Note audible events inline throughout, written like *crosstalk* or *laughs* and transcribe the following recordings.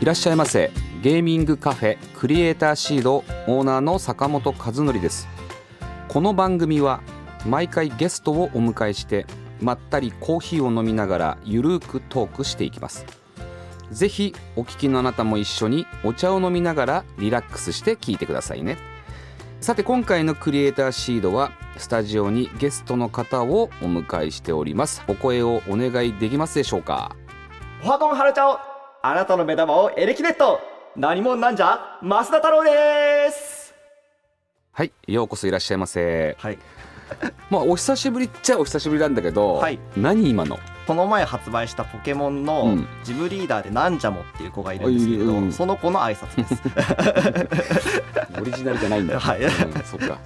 いらっしゃいませ。ゲーミングカフェクリエイターシードオーナーの坂本和則です。この番組は毎回ゲストをお迎えしてまったりコーヒーを飲みながらゆるーくトークしていきます。ぜひお聞きのあなたも一緒にお茶を飲みながらリラックスして聞いてくださいね。さて今回のクリエイターシードはスタジオにゲストの方をお迎えしております。お声をお願いできますでしょうか？おはこんはるちゃお。あなたの目玉をエレキネット。何者なんじゃ増田太郎です。はいようこそいらっしゃいませ。はい。まあお久しぶりっちゃお久しぶりなんだけど、はい。何今の？この前発売したポケモンうのん。ジムリーダーでなんじゃもっていう子がいるんですけれど、うん。その子の挨拶です。*laughs* オリジナルじゃないんだ。*laughs* はい。うん、そっか。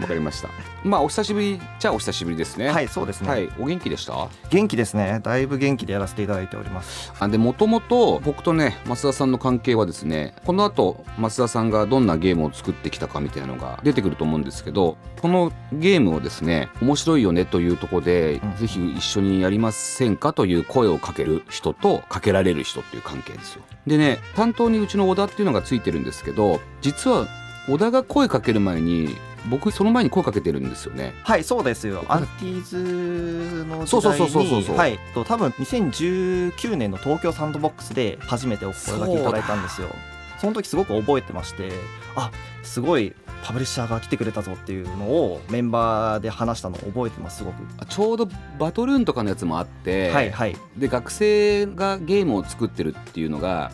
わかりました。まあお久しぶりじゃあお久しぶりですね。はいそうですね、はい。お元気でした？元気ですね。だいぶ元気でやらせていただいております。あでもともと僕とね増田さんの関係はですねこの後増田さんがどんなゲームを作ってきたかみたいなのが出てくると思うんですけどこのゲームをですね面白いよねというところで、うん。ぜひ一緒にやりませんかという声をかける人とかけられる人っていう関係ですよでね担当にうちの小田っていうのがついてるんですけど実は小田が声かける前に僕その前に声かけてるんですよね。はいそうですよ。アンティーズのそうそう時代そうそうそうそう。にはい。と多分2019年の東京サンドボックスで初めてお声掛けいただいたんですよその時すごく覚えてましてあすごいパブリッシャーが来てくれたぞっていうのをメンバーで話したのを覚えてますすごく。あちょうどバトルーンとかのやつもあって、はいはい。で学生がゲームを作ってるっていうのが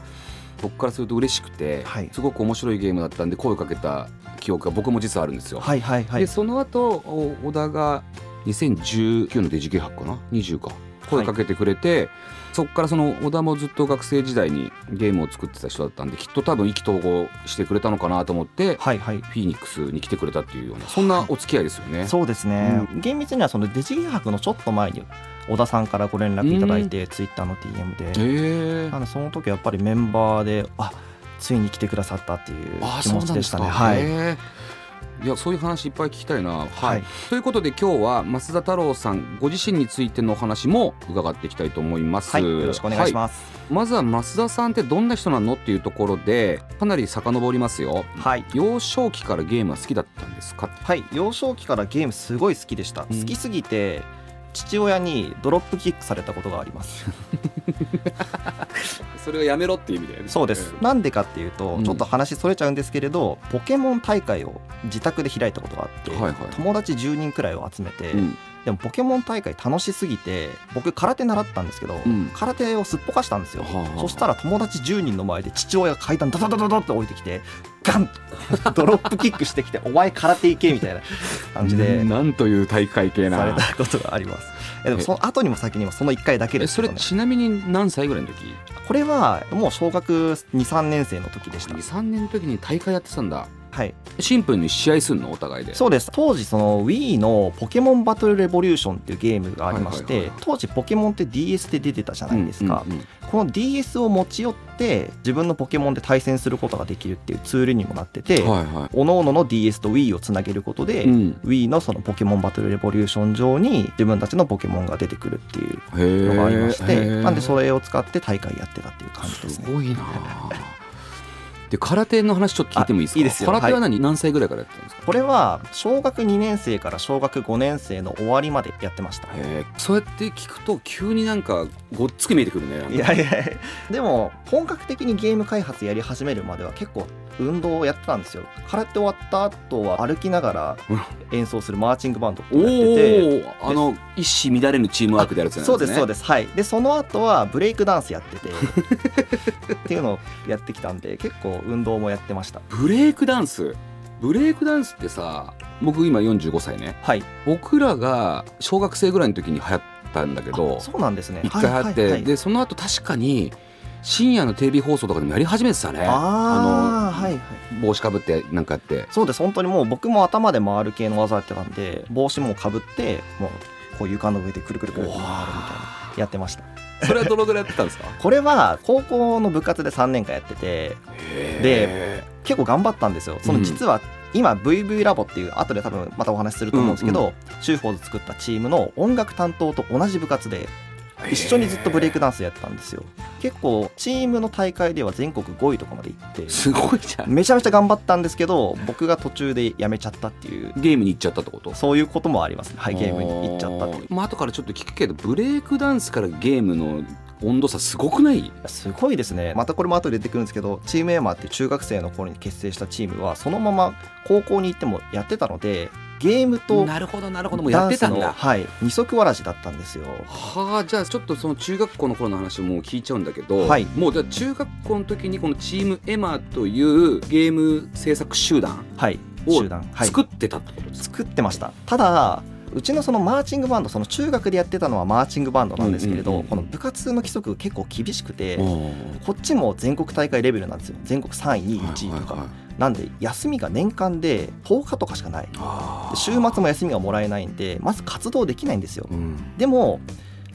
僕からすると嬉しくて、はい。すごく面白いゲームだったんで声をかけた記憶が僕も実はあるんですよ。はいはいはい。でその後お小田が2019のデジゲー博かな？20か。声かけてくれて、そこからその小田もずっと学生時代にゲームを作ってた人だったんできっと多分意気投合してくれたのかなと思って、はいはい。フィニックスに来てくれたっていうようなそんなお付き合いですよね。そうですね、厳密にはそのデジギ博のちょっと前に小田さんからご連絡いただいて、ツイッターの DM で、へー。なのでその時はやっぱりメンバーであついに来てくださったっていうあ気持ちでしたね。はい、いやそういう話いっぱい聞きたいな。はい、はいということで今日は増田太郎さんご自身についてのお話も伺っていきたいと思います。はい、よろしくお願いしはます。まずは増田さんってどんな人なのっていうところでかなり遡りますよ。はい、幼少期からゲームは好きだったんですか？はい、幼少期からゲームすごい好きでした。うん好きすぎて父親にドロップキックされたことがあります。*laughs* それをやめろっていう意味で、そうです。なんでかっていうと、うん。ちょっと話それちゃうんですけれど、ポケモン大会を自宅で開いたことがあって、はいはい。友達10人くらいを集めて、うん。でもポケモン大会楽しすぎて僕空手習ったんですけど、うん。空手をすっぽかしたんですよ、はあはあ。そしたら友達10人の前で父親が階段ダダダダダって降りてきてガンと *laughs* ドロップキックしてきて「お前空手行け」みたいな感じで。なんという大会系されな。たことがあります。えでもその後にも先にもその1回だけえそれですけど、ね、ちなみに何歳ぐらいの時？これはもう小学23年生の時でした。23年の時に大会やってたんだはい。シンプルに試合すんの？お互いで。そうです。当時その Wii のポケモンバトルレボリューションっていうゲームがありまして、はいはいはいはい。当時ポケモンって DS で出てたじゃないですか、うんうんうん。この DS を持ち寄って自分のポケモンで対戦することができるっていうツールにもなってて、はいはい。各々の DS と Wii をつなげることで、うん。Wii のそのポケモンバトルレボリューション上に自分たちのポケモンが出てくるっていうへのがありまして、なんでそれを使って大会やってたっていう感じですね。すごいなで空手の話ちょっと聞いてもいいですか？あいいですよ。空手は何、何歳ぐらいからやってたんですか？これは小学2年生から小学5年生の終わりまでやってました。そうやって聞くと急になんかごっつく見えてくるね。いやいや。でも本格的にゲーム開発やり始めるまでは結構運動をやってたんですよ。空手終わった後は歩きながら演奏するマーチングバンドっておやってておあの一糸乱れぬチームワークでやるやつなんそうですそうでです。はい。でその後はブレイクダンスやってて *laughs* っていうのをやってきたんで結構運動もやってました。すブレイクダンス？ブレイクダンスってさ僕今45歳ね。はい。僕らが小学生ぐらいの時に流行ったんだけどそうなんですね。一回流行って、はいはいはい。でその後確かに深夜のテレビ放送とかでもやり始めてたね。ああはいはい。帽子かぶってなんかやって。そうです。本当にもう僕も頭で回る系の技やってたんで帽子もかぶってもうこう床の上でくるくるくる回るみたいなやってました。それはどのぐらいやってたんですか？*laughs* これは高校の部活で3年間やっててで結構頑張ったんですよ。その実は今 VV ラボっていう後で多分またお話しすると思うんですけど、うん。シューフォーズ作ったチームの音楽担当と同じ部活で一緒にずっとブレイクダンスやってたんですよ。結構チームの大会では全国5位とかまで行ってすごいじゃん。めちゃめちゃ頑張ったんですけど僕が途中でやめちゃったっていう。ゲームに行っちゃったってこと？そういうこともありますね。ハイゲームに行っちゃったってまあ後からちょっと聞くけどブレイクダンスからゲームの温度差すごくない？すごいですね。またこれも後で出てくるんですけどチームエーマーって中学生の頃に結成したチームはそのまま高校に行ってもやってたのでゲームとなるほどなるほど。もうやってたんだ。はい、二足わらじだったんですよ。はあじゃあちょっとその中学校の頃の話をもう聞いちゃうんだけど、はい。もうじゃあ中学校の時にこのチームエマというゲーム制作集団はいを集団、はい、作ってたってことですか、作ってました。ただうちのそのマーチングバンドその中学でやってたのはマーチングバンドなんですけれど、この部活の規則結構厳しくて、こっちも全国大会レベルなんですよ。全国3位2位1位とか、なんで休みが年間で10日とかしかない。週末も休みがもらえないんでまず活動できないんですよ。うん。でも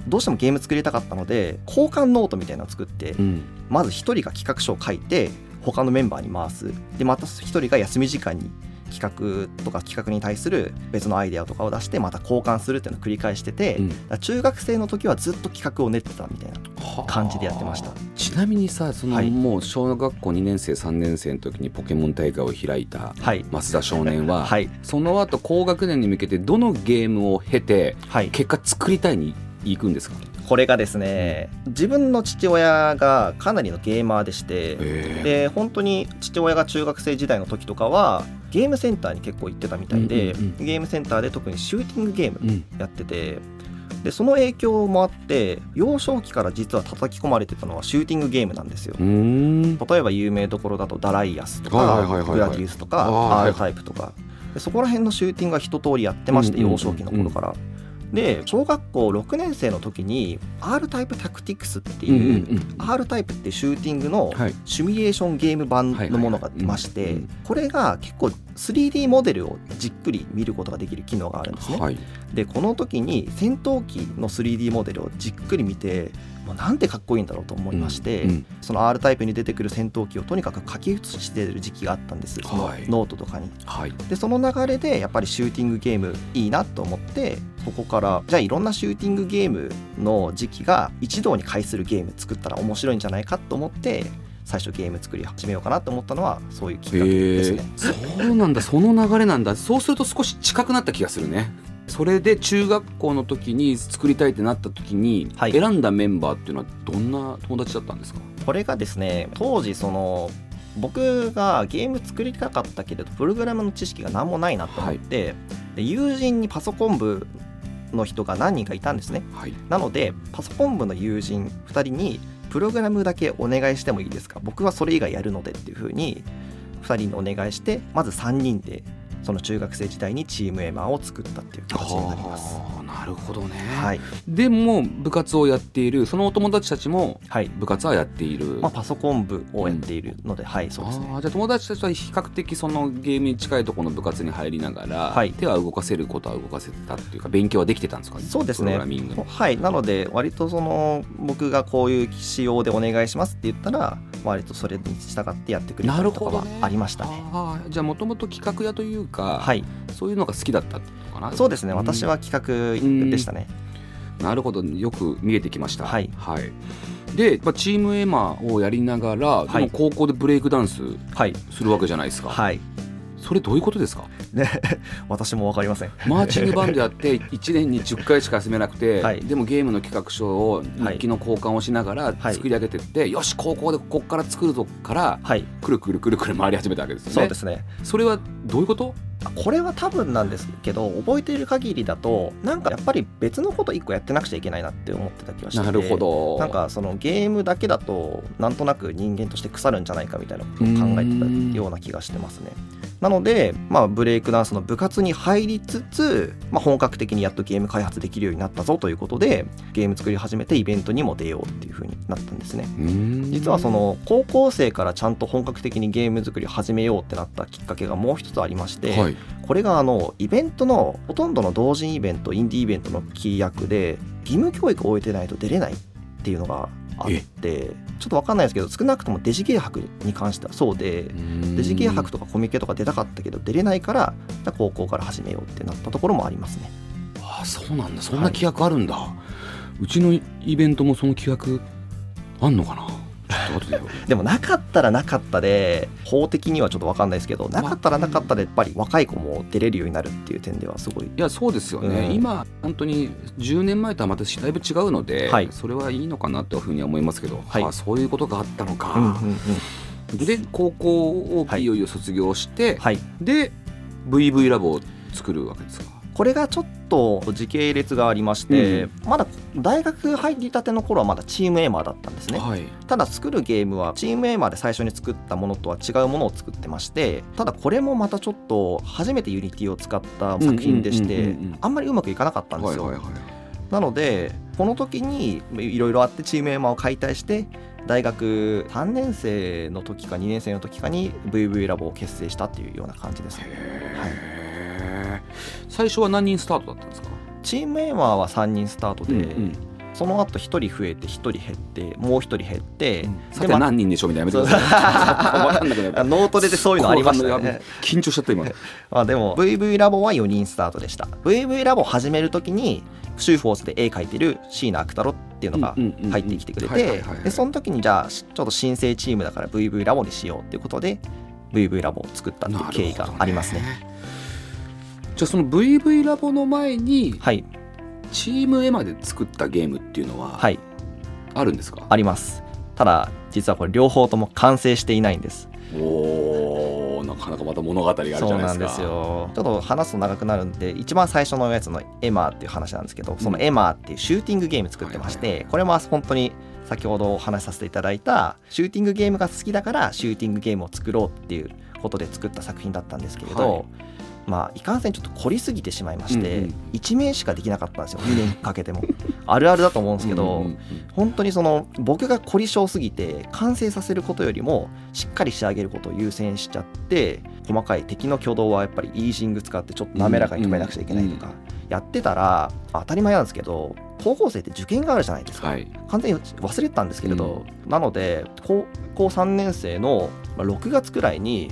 どうしてもゲーム作りたかったので交換ノートみたいなのを作ってうん。まず1人が企画書を書いて他のメンバーに回す。でまた1人が休み時間に企画とか企画に対する別のアイデアとかを出してまた交換するっていうのを繰り返してて、うん。中学生の時はずっと企画を練ってたみたいな感じでやってました。ちなみにさその、はい。もう小学校2年生3年生の時にポケモン大会を開いたはい。増田少年は、はい。その後高学年に向けてどのゲームを経てはい。結果作りたいに行くんですか？これがですね自分の父親がかなりのゲーマーでしてえで本当に父親が中学生時代の時とかはゲームセンターに結構行ってたみたいで、うんうんゲームセンターで特にシューティングゲームうん。やっててでその影響もあって幼少期から実は叩き込まれてたのはシューティングゲームなんですよ。例えば有名どころだとダライアスとか、グラディウスとか R タイプとか。でそこら辺のシューティングは一通りやってまして、うんうんうん。幼少期の頃から。で小学校6年生の時に R タイプタクティクスっていう、うん R タイプってシューティングのはい。シミュレーションゲーム版のものが出ましてこれが結構 3D モデルをじっくり見ることができる機能があるんですね。はい。でこの時に戦闘機の 3D モデルをじっくり見てもうなんてかっこいいんだろうと思いまして、うんうん。その R タイプに出てくる戦闘機をとにかく書き写してる時期があったんです。そのはいノートとかに。はい。でその流れでやっぱりシューティングゲームいいなと思ってそこからじゃあいろんなシューティングゲームの時期が一堂に会するゲーム作ったら面白いんじゃないかと思って最初ゲーム作り始めようかなと思ったのはそういうきっかけですね。そうなんだ。その流れなんだ。そうすると少し近くなった気がするねそれで中学校の時に作りたいってなった時にはい。選んだメンバーっていうのはどんな友達だったんですか、これがですね当時その僕がゲーム作りたかったけれどプログラムの知識が何もないなと思って、で友人にパソコン部の人が何人かいたんですね。はい、なのでパソコン部の友人2人にプログラムだけお願いしてもいいですか？僕はそれ以外やるのでっていうふうに2人にお願いしてまず3人でその中学生時代にチームエマーを作ったっていう形になります。なるほどね、はい、でも部活をやっているそのお友達たちもはい。部活はやっている、まあ、パソコン部をやっているので、はいそうですね。じゃあ友達たちは比較的そのゲームに近いところの部活に入りながら、はい。手は動かせることは動かせてたっていうか勉強はできてたんですか？そうですね。プログラミングの。はい。なので割とその僕がこういう仕様でお願いしますって言ったら割とそれに従ってやってくれたなりとかはありましたね。あーじゃあもともと企画屋というか、はい。そういうのが好きだったってことかな。そうですね。ん。私は企画でしたね。なるほど。よく見えてきました。はい。で、まあ、チームエマをやりながら、はい。高校でブレイクダンスはい。するわけじゃないですか、はい。それどういうことですか？ね *laughs* 私も分かりません。マーチングバンドやって *laughs* 1年に10回しか休めなくて、はい。でもゲームの企画書を日記の交換をしながらはい。作り上げてって、よし高校でここから作るぞからはい。くるくるくるくる回り始めたわけですよね。そうですね。それはどういうこと？これは多分なんですけど覚えている限りだとなんかやっぱり別のこと1個やってなくちゃいけないなって思ってた気がしてなるほど。なんかそのゲームだけだとなんとなく人間として腐るんじゃないかみたいなことを考えてたような気がしてますね。なので、まあ、ブレイクダンスの部活に入りつつ、まあ、本格的にやっとゲーム開発できるようになったぞということでゲーム作り始めてイベントにも出ようっていう風になったんですね。実はその高校生からちゃんと本格的にゲーム作りを始めようってなったきっかけがもう一つありまして、はい、これがあのイベントのほとんどの同人イベントインディーイベントの規約で義務教育を終えてないと出れないっていうのがあってちょっと分かんないですけど少なくともデジゲー博に関してはそうでデジゲー博とかコミケとか出たかったけど出れないから高校から始めようってなったところもありますね。ああそうなんだ。そんな規約あるんだ、はい、うちのイベントもその規約あんのかな？*laughs* でもなかったらなかったで法的にはちょっと分かんないですけどなかったらなかったでやっぱり若い子も出れるようになるっていう点ではすごい。いやそうですよね、うん、今本当に10年前とはまただいぶ違うので、はい、それはいいのかなというふうには思いますけど、はい、あそういうことがあったのか、うんうんうん、で高校をい。よいよ卒業して、はい、で VV ラボを作るわけですかこれがちょっと時系列がありまして、うん、まだ大学入りたての頃はまだチームエーマーだったんですね、はい、ただ作るゲームはチームエーマーで最初に作ったものとは違うものを作ってましてただこれもまたちょっと初めて Unity を使った作品でしてあんまりうまくいかなかったんですよ、はいはいはい、なのでこの時にいろいろあってチームエーマーを解体して大学3年生の時か2年生の時かに VV ラボを結成したっていうような感じですね。はい最初は何人スタートだったんですか？チームエーマーは3人スタートで、うんうん。その後1人増えて1人減ってもう1人減って、うん、さて何人でしょうみたいなやめてください。脳トレでそういうのありましたね。緊張しちゃった今。*laughs* あでも VV ラボは4人スタートでした。VV ラボ始めるときにシューフォースで絵描いてる椎名悪太郎っていうのが入ってきてくれてでその時にじゃあちょっと新生チームだから VV ラボにしようっていうことで VV ラボを作ったっていう経緯がありますねじゃあその VV ラボの前に、はい、チームエマで作ったゲームっていうのは、はい、あるんですか？あります。ただ実はこれ両方とも完成していないんです。おなかなかまた物語があるじゃないですか。そうなんですよ。ちょっと話すと長くなるんで一番最初のやつのエマーっていう話なんですけどそのエマーっていうシューティングゲーム作ってまして、これも本当に先ほどお話しさせていただいたシューティングゲームが好きだからシューティングゲームを作ろうっていうことで作った作品だったんですけれど、はい。まあ、いかんせんちょっと凝りすぎてしまいまして、うんうん、1名しかできなかったんですよ2年かけても。*laughs* あるあるだと思うんですけど、うんうん、本当にその僕が凝り性すぎて完成させることよりもしっかり仕上げることを優先しちゃって細かい敵の挙動はやっぱりイージング使ってちょっと滑らかに止めなくちゃいけないとか、やってたら当たり前なんですけど高校生って受験があるじゃないですか、はい、完全に忘れてたんですけれど、うん、なので高校3年生の6月くらいに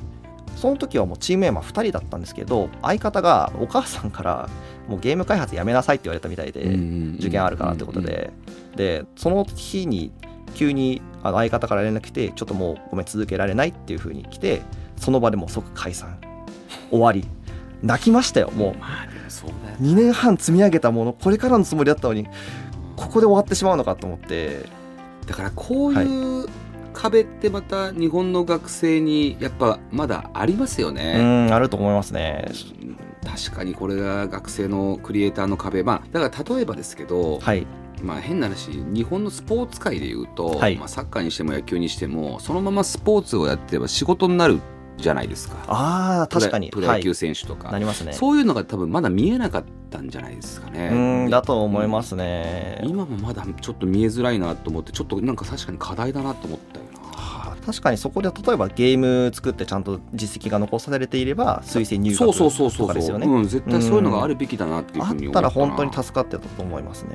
その時はもうチーム A マ2人だったんですけど相方がお母さんからもうゲーム開発やめなさいって言われたみたいで受験あるからってことで。でその日に急にあの相方から連絡来てちょっともうごめん続けられないっていう風に来てその場でもう即解散。終わり。泣きましたよもう。2年半積み上げたものこれからのつもりだったのにここで終わってしまうのかと思って。だからこういう壁ってまた日本の学生にやっぱまだありますよね。うんあると思いますね。確かにこれが学生のクリエイターの壁。まあだから例えばですけど、はい、まあ変な話日本のスポーツ界でいうと、はい、まあ、サッカーにしても野球にしてもそのままスポーツをやってれば仕事になるじゃないですか。あ確かに。プロ野球選手とか、はい、なりますね。そういうのが多分まだ見えなかったんじゃないですかね。うんだと思いますね、今もまだちょっと見えづらいなと思ってちょっとなんか確かに課題だなと思ったよ確かにそこで例えばゲーム作ってちゃんと実績が残されていれば推薦入学とかですよね。うん、絶対そういうのがあるべきだなっていうふうに思ったら本当に助かってたと思いますね。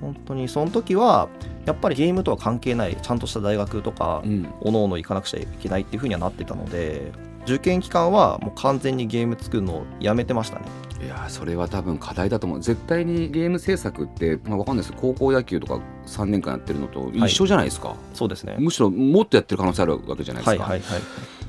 本当にその時はやっぱりゲームとは関係ないちゃんとした大学とか、うん、おのおの行かなくちゃいけないっていうふうにはなってたので受験期間はもう完全にゲーム作るのをやめてましたね。いやそれは多分課題だと思う。絶対にゲーム制作って、まあ、分かんないです。高校野球とか3年間やってるのと一緒じゃないですか、はい、そうですね。むしろもっとやってる可能性あるわけじゃないですか、はいはいはい、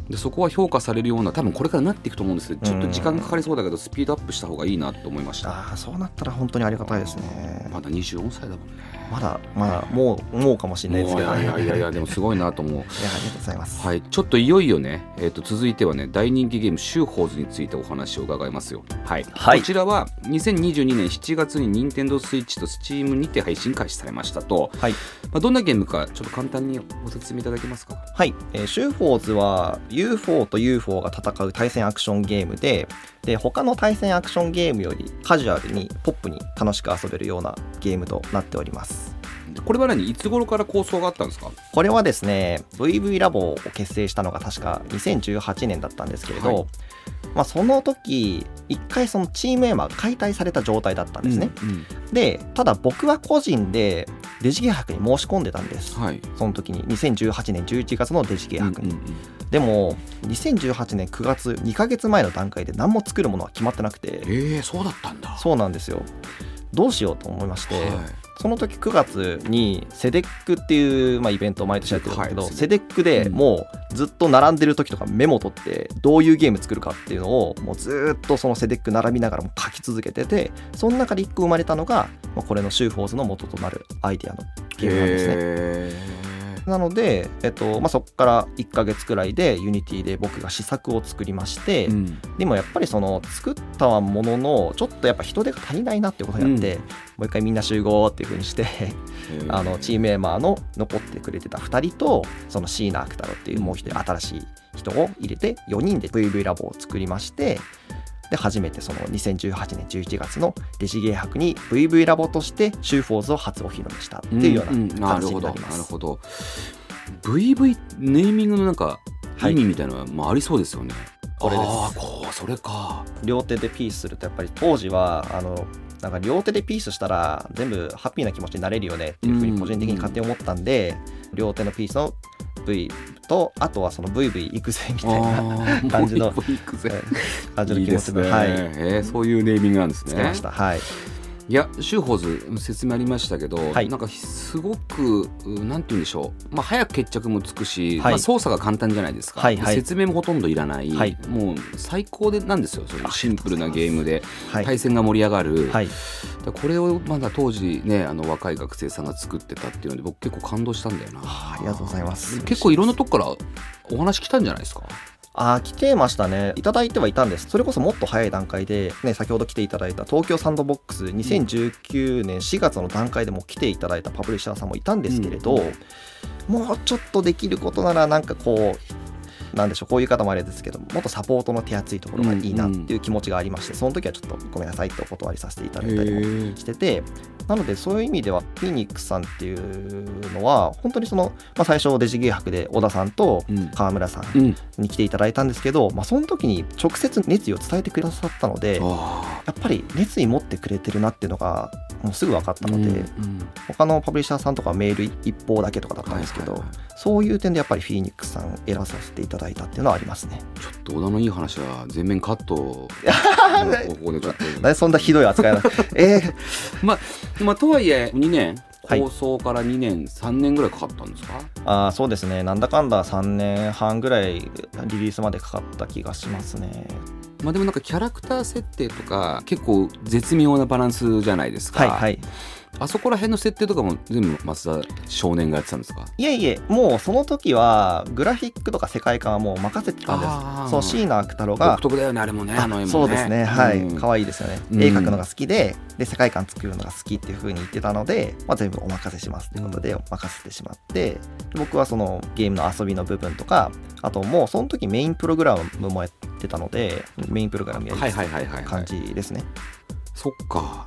でそこは評価されるような多分これからなっていくと思うんですけどちょっと時間かかりそうだけどスピードアップした方がいいなと思いました。ああそうなったら本当にありがたいですね。まだ24歳だもんね。まだまだもうもうかもしれないですけど、いやいやいや *laughs* でもすごいなと思う。いやありがとうございます。はいちょっといよいよね、えー、と続いてはね大人気ゲーム「シューホーズ」についてお話を伺いますよ。はい、はい。こちらは2022年7月に NintendoSwitch と Steam にて配信開始されましたと、はい。まあ、どんなゲームかちょっと簡単にご説明いただけますか？はい、えーシューフォーズは UFO と UFO が戦う対戦アクションゲームでで他の対戦アクションゲームよりカジュアルにポップに楽しく遊べるようなゲームとなっております。これは何いつ頃から構想があったんですか？これはですね VV ラボを結成したのが確か2018年だったんですけれど、はいまあ、その時一回そのチームエマが解体された状態だったんですね、うんうん。でただ僕は個人でデジゲー博に申し込んでたんです。はい。その時に2018年11月のデジゲー博に、うんうんうん。でも2018年9月2ヶ月前の段階で何も作るものは決まってなくて。えー、そうだったんだ。そうなんですよどうしようと思いまして、はい。その時9月に CEDEC っていう、まあ、イベントを毎年やってるんだけど、はい。 CEDEC でもうずっと並んでる時とかメモ取ってどういうゲーム作るかっていうのをもうずーっとその CEDEC 並びながらも書き続けててその中で1個生まれたのが、まあ、これのシューフォーズの元となるアイデアのゲームなんですね。へなので、えっとまあ、そこから1ヶ月くらいで Unity で僕が試作を作りまして、ーうん。でもやっぱりその作ったもののちょっとやっぱ人手が足りないなってことになって、うん。もう一回みんな集合っていう風にしてあのチームメンバーの残ってくれてた2人とそのシーナ・アクタロっていうもう一人新しい人を入れて4人で VV ラボを作りましてで初めてその2018年11月のデジゲー博に VV ラボとしてシューフォーズを初お披露目したっていうようんんな感じになります。なるほど VV ネーミングのなんかはい。意味みたいなのはまあありそうですよね、これです。ああこうそれか。両手でピースするとやっぱり当時はあのなんか両手でピースしたら全部ハッピーな気持ちになれるよねっていうふうに個人的に勝手に思ったんで、両手のピースの V とあとはその VV 行くぜみたいな感じの感じの気持ちですね、ではい。えーそういうネーミングなんですね。つけました、はいいやシューホーズ説明ありましたけど、はい。なんかすごくうなんて言うんでしょう、まあ、早く決着もつくし、はい。まあ、操作が簡単じゃないですか、はいはい。で説明もほとんどいらない、はい。もう最高でなんですよそシンプルなゲームで。はい。対戦が盛り上がる、これをまだ当時ねあの若い学生さんが作ってたっていうので僕結構感動したんだよな。あありがとうございます。結構いろんなとこからお話来たんじゃないですか？ああ来てましたね。いただいてはいたんです。それこそもっと早い段階で、ね、先ほど来ていただいた東京サンドボックス2019年4月の段階でも来ていただいたパブリッシャーさんもいたんですけれど、うん。もうちょっとできることならなんかこうなんでしょうこういう方もあれですけどもっとサポートの手厚いところがいいなっていう気持ちがありまして、その時はちょっとごめんなさいってお断りさせていただいたりもへしててなのでそういう意味ではフィニックスさんっていうのは本当にその、まあ、最初デジゲー博で小田さんとうん。川村さんうんに来ていただいたんですけど、まあ、その時に直接熱意を伝えてくださったのであやっぱり熱意持ってくれてるなっていうのがもうすぐ分かったので、ーうんうん。他のパブリッシャーさんとかはメール一方だけとかだったんですけど、そういう点でやっぱりフィーニックスさんを選ばさせていただいたっていうのはありますね。ちょっと小田のいい話は全面カット。*laughs* ここでちょっとそんなひどい扱いなの？*laughs* えー。まあとはいえ2年？はい。構想から2年、3年ぐらいかかったんですか？あーそうですね。なんだかんだ3年半ぐらいリリースまでかかった気がしますね。まあでもなんかキャラクター設定とか結構絶妙なバランスじゃないですか、はいはいあそこら辺の設定とかも全部増田少年がやってたんですか？いえいえもうその時はグラフィックとか世界観はもう任せてたんです。そう椎名太郎が独特だよねあれもねあの絵もね。そうですねはい。うん。可愛いですよね、うん。絵描くのが好きでで世界観作るのが好きっていう風に言ってたので、まあ、全部お任せしますっていうことで任せてしまってで僕はそのゲームの遊びの部分とかあともうその時メインプログラムもやってたのでメインプログラムやりはいはいはいはい、はい。感、じですねそっか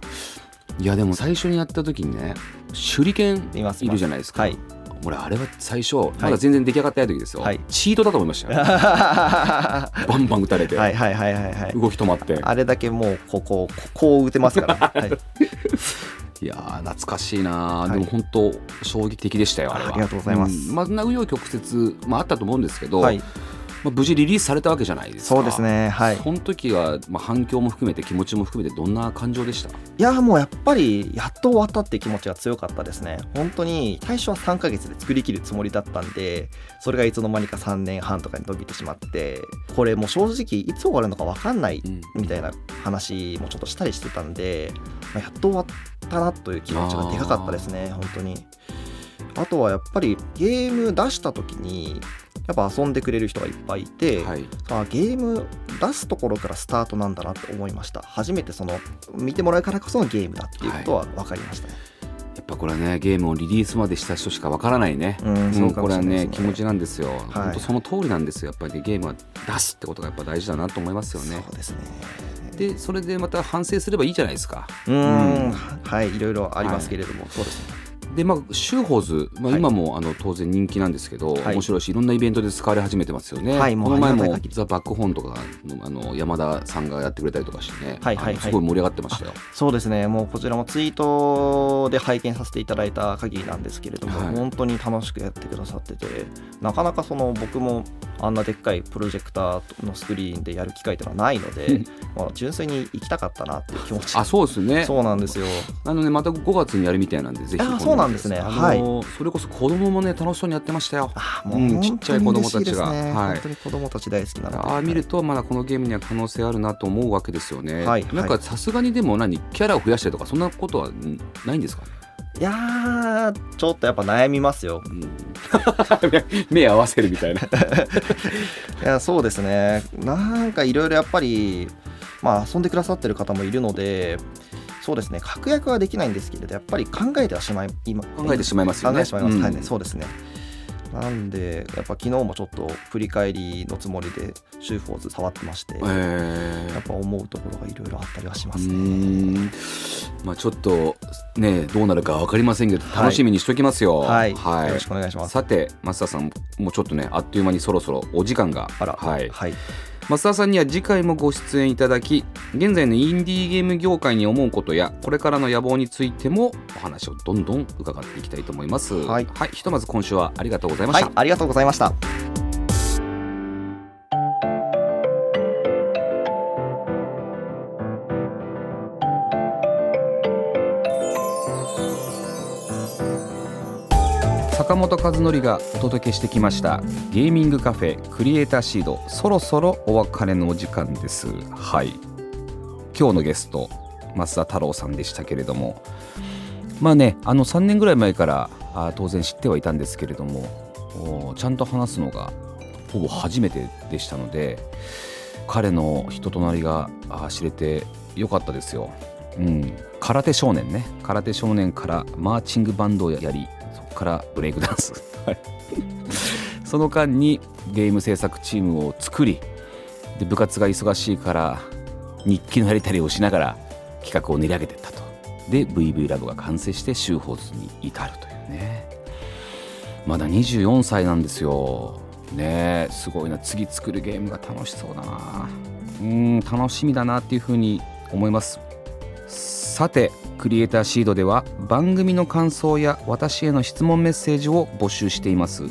いやでも最初にやった時にね手裏剣いるじゃないですか、はい。俺あれは最初まだ全然出来上がってない時ですよ、はい。チートだと思いましたよ。は *laughs* バンバン打たれて、いはいはいはいはい。動き止まって。あれだけもうここここう打てますから、ね *laughs* はい、いやー懐かしいなー、はい。でも本当衝撃的でしたよあれは。ありがとうございます。ん。まあ紆余曲折、まあ、あったと思うんですけど、はいまあ、無事リリースされたわけじゃないですか。そうですね。はい。その時は、まあ、反響も含めて気持ちも含めてどんな感情でした？いやもうやっぱりやっと終わったって気持ちが強かったですね。本当に最初は3ヶ月で作りきるつもりだったんでそれがいつの間にか3年半とかに伸びてしまってこれもう正直いつ終わるのか分かんないうん。みたいな話もちょっとしたりしてたんで、まあ、やっと終わったなという気持ちがでかかったですね本当に。あとはやっぱりゲーム出した時にやっぱ遊んでくれる人がいっぱいいて、はい。あゲーム出すところからスタートなんだなって思いました。初めてその見てもらうからこそのゲームだっていうことは分かりましたね、やっぱこれはねゲームをリリースまでした人しかわからないね。そうかこれはね気持ちなんですよ、い。本当その通りなんですよ。やっぱりねゲームは出すってことがやっぱ大事だなと思いますよね。そうですね。でそれでまた反省すればいいじゃないですか。うーうん。んはいいろいろありますけれども、そうですねでまあシューホーズ、まあ、はい。今もあの当然人気なんですけど、はい。面白いしいろんなイベントで使われ始めてますよね、はいこの前もザ・バックホーンとかのあの山田さんがやってくれたりとかしてね、はいはいはい。すごい盛り上がってましたよ。そうですね。もうこちらもツイートで拝見させていただいた限りなんですけれども、はい。本当に楽しくやってくださっててなかなかその僕もあんなでっかいプロジェクターのスクリーンでやる機会っていうのはないのうんで、*laughs* まあ、純粋に行きたかったなっていう気持ち。あそうですね。そうなんですよ。あのねまた5月にやるみたいなんでぜひあそうなんですね。あのはい。それこそ子供もね楽しそうにやってましたよ。あもうちっちゃい子供たちが。はい。本当に子供たち大好きなので。ああ見るとまだこのゲームには可能性あるなと思うわけですよね、はいなんかさすがにでも何キャラを増やしたりとかそんなことはんないんですか？ね、いやーちょっとやっぱ悩みますよ。うん。*laughs* 目合わせるみたいな。*laughs* いやそうですね。なんかいろいろやっぱりまあ遊んでくださってる方もいるのでそうですね確約はできないんですけれどやっぱり考えてはしまい今考えてしまいますよね。考えてしまいます、うん。はいねそうですね。なんでやっぱ昨日もちょっと振り返りのつもりでシューフォーズ触ってまして、えやっぱ思うところがいろいろあったりはしまうすねまあちょっとねどうなるか分かりませんけどはい。楽しみにしときますよ。はい、はい。よろしくお願いします。さて増田さんもうちょっとねあっという間にそろそろお時間が。あら。はい。はい増田さんには次回もご出演いただき現在のインディーゲーム業界に思うことやこれからの野望についてもお話をどんどん伺っていきたいと思います。はい。ひとまず今週はありがとうございました、はい。ありがとうございました和則がお届けしてきました。ゲーミングカフェクリエイターシードそろそろお別れのお時間です。はい。今日のゲスト増田太郎さんでしたけれども。まあねあの3年ぐらい前からあ当然知ってはいたんですけれどもちゃんと話すのがほぼ初めてでしたので彼の人となりが知れてよかったですよ。うん、空手少年ね。空手少年からマーチングバンドをやりからブレイクダンス。はい。その間にゲーム制作チームを作りで部活が忙しいから日記のやりたりをしながら企画を練り上げていったと。で VV ラボが完成してシューホーズに至るというね。まだ24歳なんですよ。ねえすごいな。次作るゲームが楽しそうだな。うん楽しみだなっていうふうに思いますさてクリエイターシードでは番組の感想や私への質問メッセージを募集しています。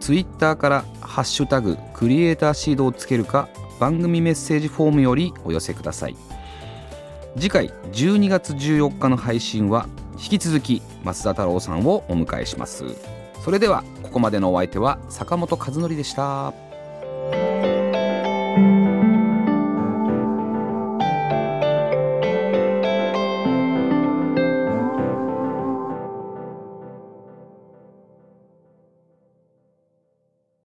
ツイッターから「ハッシュタグクリエイターシード」をつけるか番組メッセージフォームよりお寄せください。次回12月14日の配信は引き続き増田太郎さんをお迎えします。それではここまでのお相手は坂本和則でした。